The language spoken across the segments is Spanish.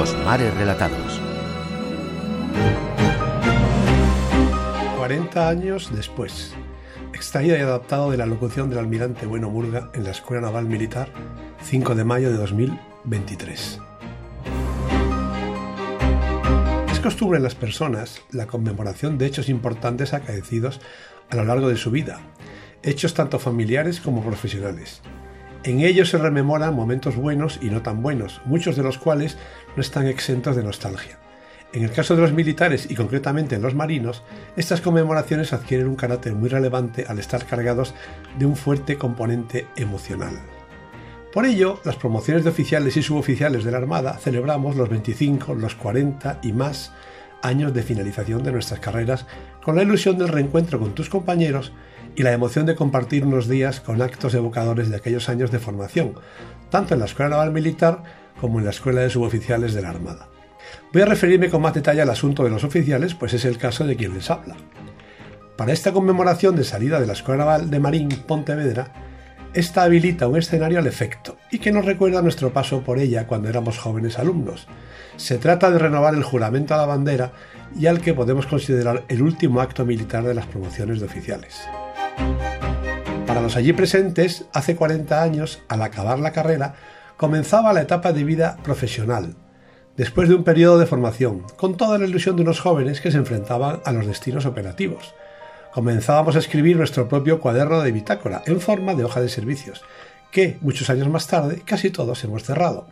Mares Relatados. 40 años después. Extraído y adaptado de la locución del almirante Bueno Murga en la Escuela Naval Militar, 5 de mayo de 2023. Es costumbre en las personas la conmemoración de hechos importantes acaecidos a lo largo de su vida, hechos tanto familiares como profesionales. En ellos se rememoran momentos buenos y no tan buenos, muchos de los cuales no están exentos de nostalgia. En el caso de los militares y concretamente en los marinos, estas conmemoraciones adquieren un carácter muy relevante al estar cargados de un fuerte componente emocional. Por ello, las promociones de oficiales y suboficiales de la Armada celebramos los 25, los 40 y más años de finalización de nuestras carreras con la ilusión del reencuentro con tus compañeros y la emoción de compartir unos días con actos evocadores de aquellos años de formación, tanto en la Escuela Naval Militar como en la Escuela de Suboficiales de la Armada. Voy a referirme con más detalle al asunto de los oficiales, pues es el caso de quien les habla. Para esta conmemoración de salida de la Escuela Naval de Marín Pontevedra, esta habilita un escenario al efecto y que nos recuerda nuestro paso por ella cuando éramos jóvenes alumnos. Se trata de renovar el juramento a la bandera y al que podemos considerar el último acto militar de las promociones de oficiales. Para los allí presentes, hace 40 años, al acabar la carrera, comenzaba la etapa de vida profesional, después de un periodo de formación, con toda la ilusión de unos jóvenes que se enfrentaban a los destinos operativos. Comenzábamos a escribir nuestro propio cuaderno de bitácora en forma de hoja de servicios, que, muchos años más tarde, casi todos hemos cerrado.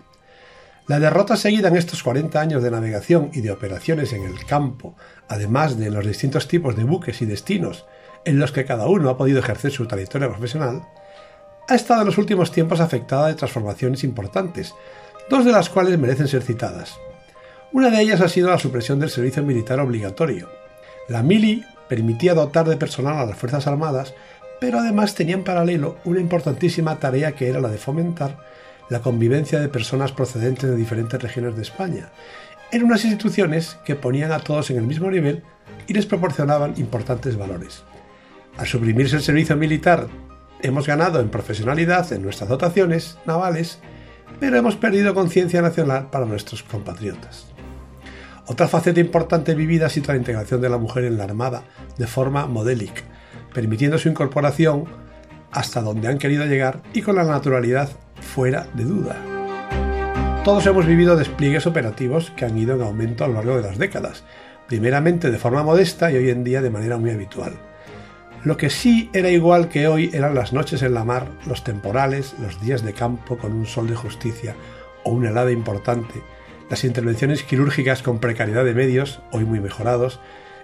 La derrota seguida en estos 40 años de navegación y de operaciones en el campo, además de los distintos tipos de buques y destinos en los que cada uno ha podido ejercer su trayectoria profesional, ha estado en los últimos tiempos afectada de transformaciones importantes, dos de las cuales merecen ser citadas. Una de ellas ha sido la supresión del servicio militar obligatorio. La mili permitía dotar de personal a las Fuerzas Armadas, pero además tenía en paralelo una importantísima tarea que era la de fomentar la convivencia de personas procedentes de diferentes regiones de España, en unas instituciones que ponían a todos en el mismo nivel y les proporcionaban importantes valores. Al suprimirse el servicio militar, hemos ganado en profesionalidad en nuestras dotaciones navales, pero hemos perdido conciencia nacional para nuestros compatriotas. Otra faceta importante vivida ha sido la integración de la mujer en la Armada de forma modélica, permitiendo su incorporación hasta donde han querido llegar y con la naturalidad fuera de duda. Todos hemos vivido despliegues operativos que han ido en aumento a lo largo de las décadas, primeramente de forma modesta y hoy en día de manera muy habitual. Lo que sí era igual que hoy eran las noches en la mar, los temporales, los días de campo con un sol de justicia o una helada importante, las intervenciones quirúrgicas con precariedad de medios, hoy muy mejorados,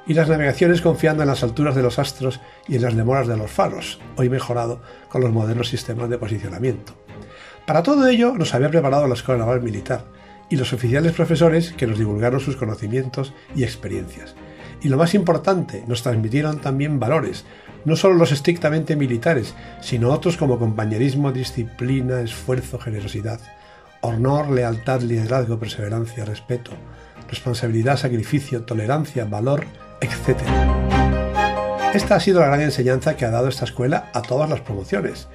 y las navegaciones confiando en las alturas de los astros y en las demoras de los faros, hoy mejorado con los modernos sistemas de posicionamiento. Para todo ello nos había preparado la Escuela Naval Militar y los oficiales profesores que nos divulgaron sus conocimientos y experiencias. Y lo más importante, nos transmitieron también valores, no solo los estrictamente militares, sino otros como compañerismo, disciplina, esfuerzo, generosidad, honor, lealtad, liderazgo, perseverancia, respeto, responsabilidad, sacrificio, tolerancia, valor, etc. Esta ha sido la gran enseñanza que ha dado esta escuela a todas las promociones,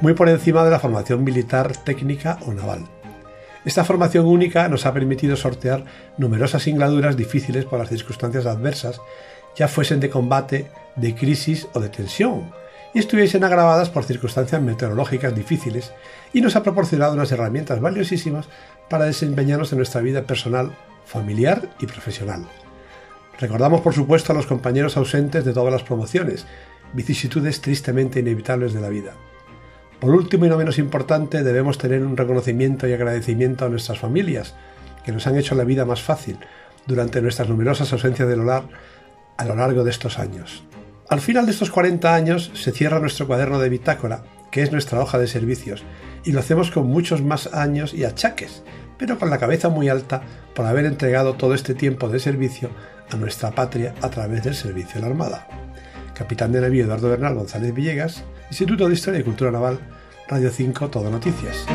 muy por encima de la formación militar, técnica o naval. Esta formación única nos ha permitido sortear numerosas singladuras difíciles por las circunstancias adversas, ya fuesen de combate, de crisis o de tensión, y estuviesen agravadas por circunstancias meteorológicas difíciles, y nos ha proporcionado unas herramientas valiosísimas para desempeñarnos en nuestra vida personal, familiar y profesional. Recordamos por supuesto a los compañeros ausentes de todas las promociones, vicisitudes tristemente inevitables de la vida. Por último y no menos importante, debemos tener un reconocimiento y agradecimiento a nuestras familias, que nos han hecho la vida más fácil durante nuestras numerosas ausencias del hogar a lo largo de estos años. Al final de estos 40 años se cierra nuestro cuaderno de bitácora, que es nuestra hoja de servicios, y lo hacemos con muchos más años y achaques, pero con la cabeza muy alta por haber entregado todo este tiempo de servicio a nuestra patria a través del servicio de la Armada. Capitán de navío Eduardo Bernal González Villegas, Instituto de Historia y Cultura Naval, Radio 5, Todo Noticias.